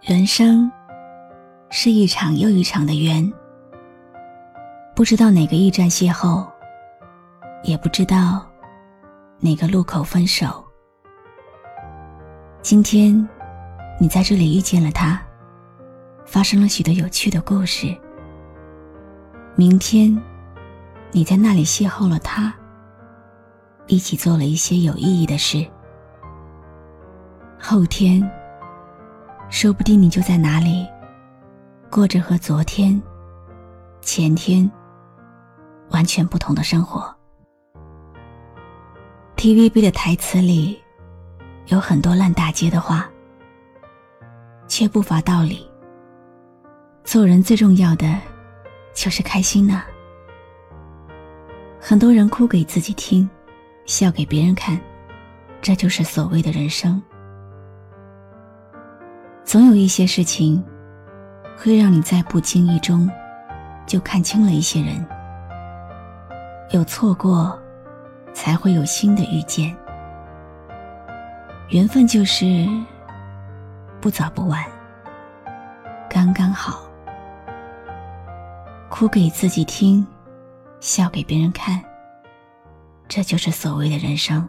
人生是一场又一场的缘，不知道哪个驿站邂逅，也不知道哪个路口分手。今天你在这里遇见了他，发生了许多有趣的故事。明天你在那里邂逅了他，一起做了一些有意义的事。后天。说不定你就在哪里，过着和昨天、前天完全不同的生活。TVB 的台词里有很多烂大街的话，却不乏道理。做人最重要的就是开心呢。很多人哭给自己听，笑给别人看，这就是所谓的人生。总有一些事情，会让你在不经意中就看清了一些人。有错过，才会有新的遇见。缘分就是不早不晚，刚刚好。哭给自己听，笑给别人看，这就是所谓的人生。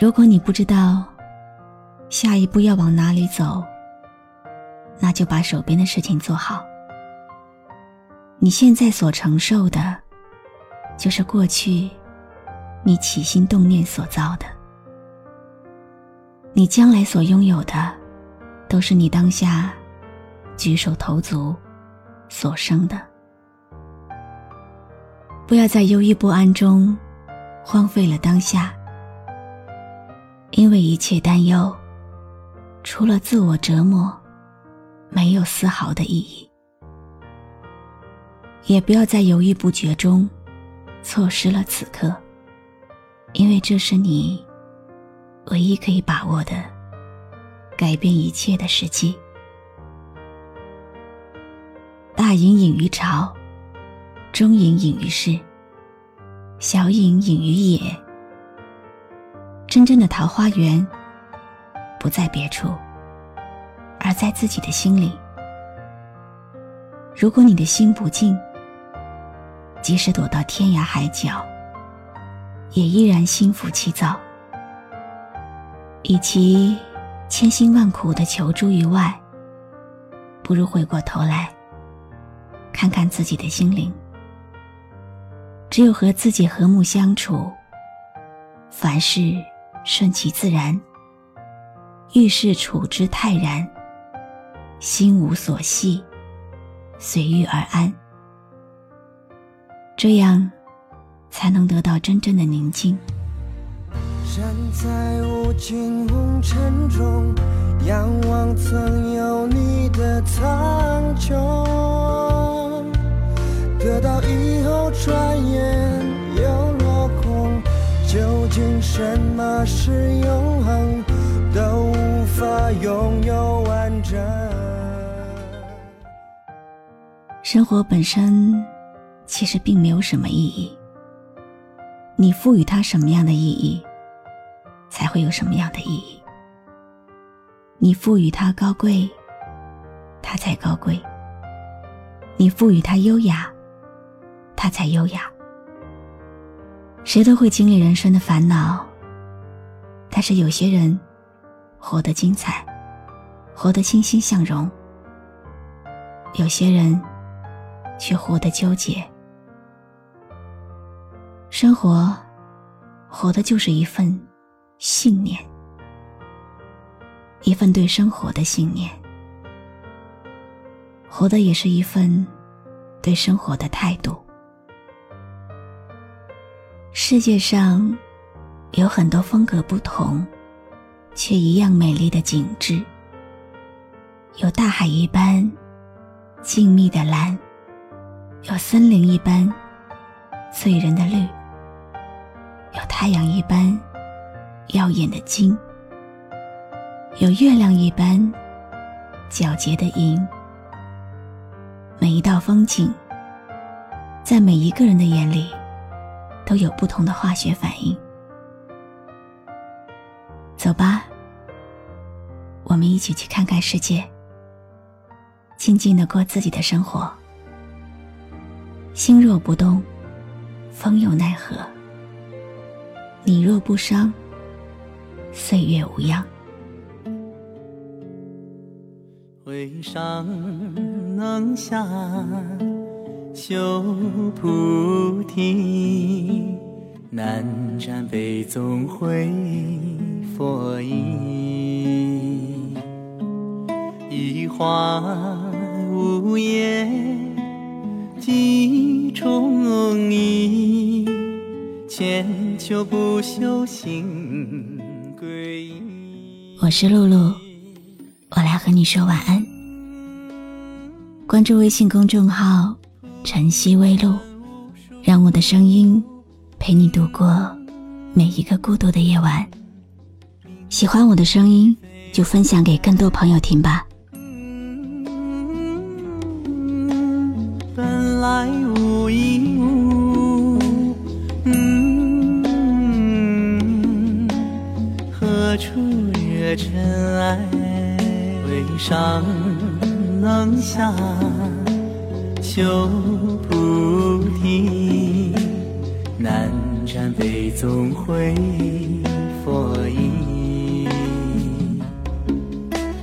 如果你不知道下一步要往哪里走，那就把手边的事情做好。你现在所承受的，就是过去你起心动念所造的；你将来所拥有的，都是你当下举手投足所生的。不要在忧郁不安中荒废了当下，因为一切担忧除了自我折磨，没有丝毫的意义。也不要在犹豫不决中错失了此刻，因为这是你唯一可以把握的改变一切的时机。大隐隐于朝。中隐隐于市，小隐隐于野。真正的桃花源，不在别处，而在自己的心里。如果你的心不静，即使躲到天涯海角，也依然心浮气躁。与其千辛万苦的求助于外，不如回过头来，看看自己的心灵。只有和自己和睦相处，凡事顺其自然。遇事处之泰然心无所系随遇而安。这样才能得到真正的宁静。站在无尽红尘中仰望曾有你的苍穹。得到以后转眼究竟什么是永恒，都无法拥有完整。生活本身其实并没有什么意义，你赋予它什么样的意义，才会有什么样的意义。你赋予它高贵，它才高贵；你赋予它优雅，它才优雅。谁都会经历人生的烦恼，但是有些人活得精彩，活得欣欣向荣；有些人却活得纠结。生活，活的就是一份信念，一份对生活的信念；活的也是一份对生活的态度。世界上有很多风格不同，却一样美丽的景致。有大海一般静谧的蓝，有森林一般醉人的绿，有太阳一般耀眼的金，有月亮一般皎洁的银。每一道风景，在每一个人的眼里。都有不同的化学反应。走吧，我们一起去看看世界，静静的过自己的生活。心若不动，风又奈何？你若不伤，岁月无恙。回上能下。修菩提，南瞻北宗会佛意。一花无叶，几重意，千秋不朽心归依。我是露露，我来和你说晚安。关注微信公众号。晨曦微露，让我的声音陪你度过每一个孤独的夜晚。喜欢我的声音，就分享给更多朋友听吧。本来无一物，何处惹尘埃？为上能下。修菩提，南瞻北宗会佛意。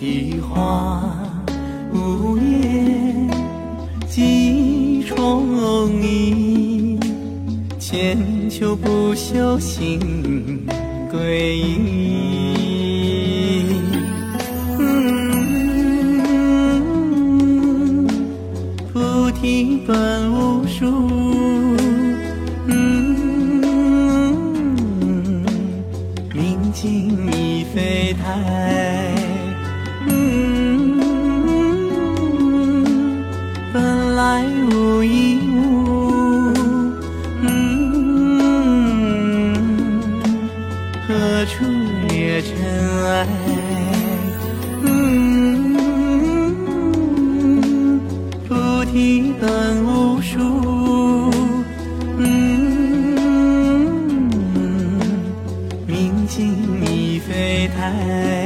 一花无叶，几重意，千秋不朽心来无影踪嗯何处惹尘埃嗯菩提本无树嗯明镜亦非台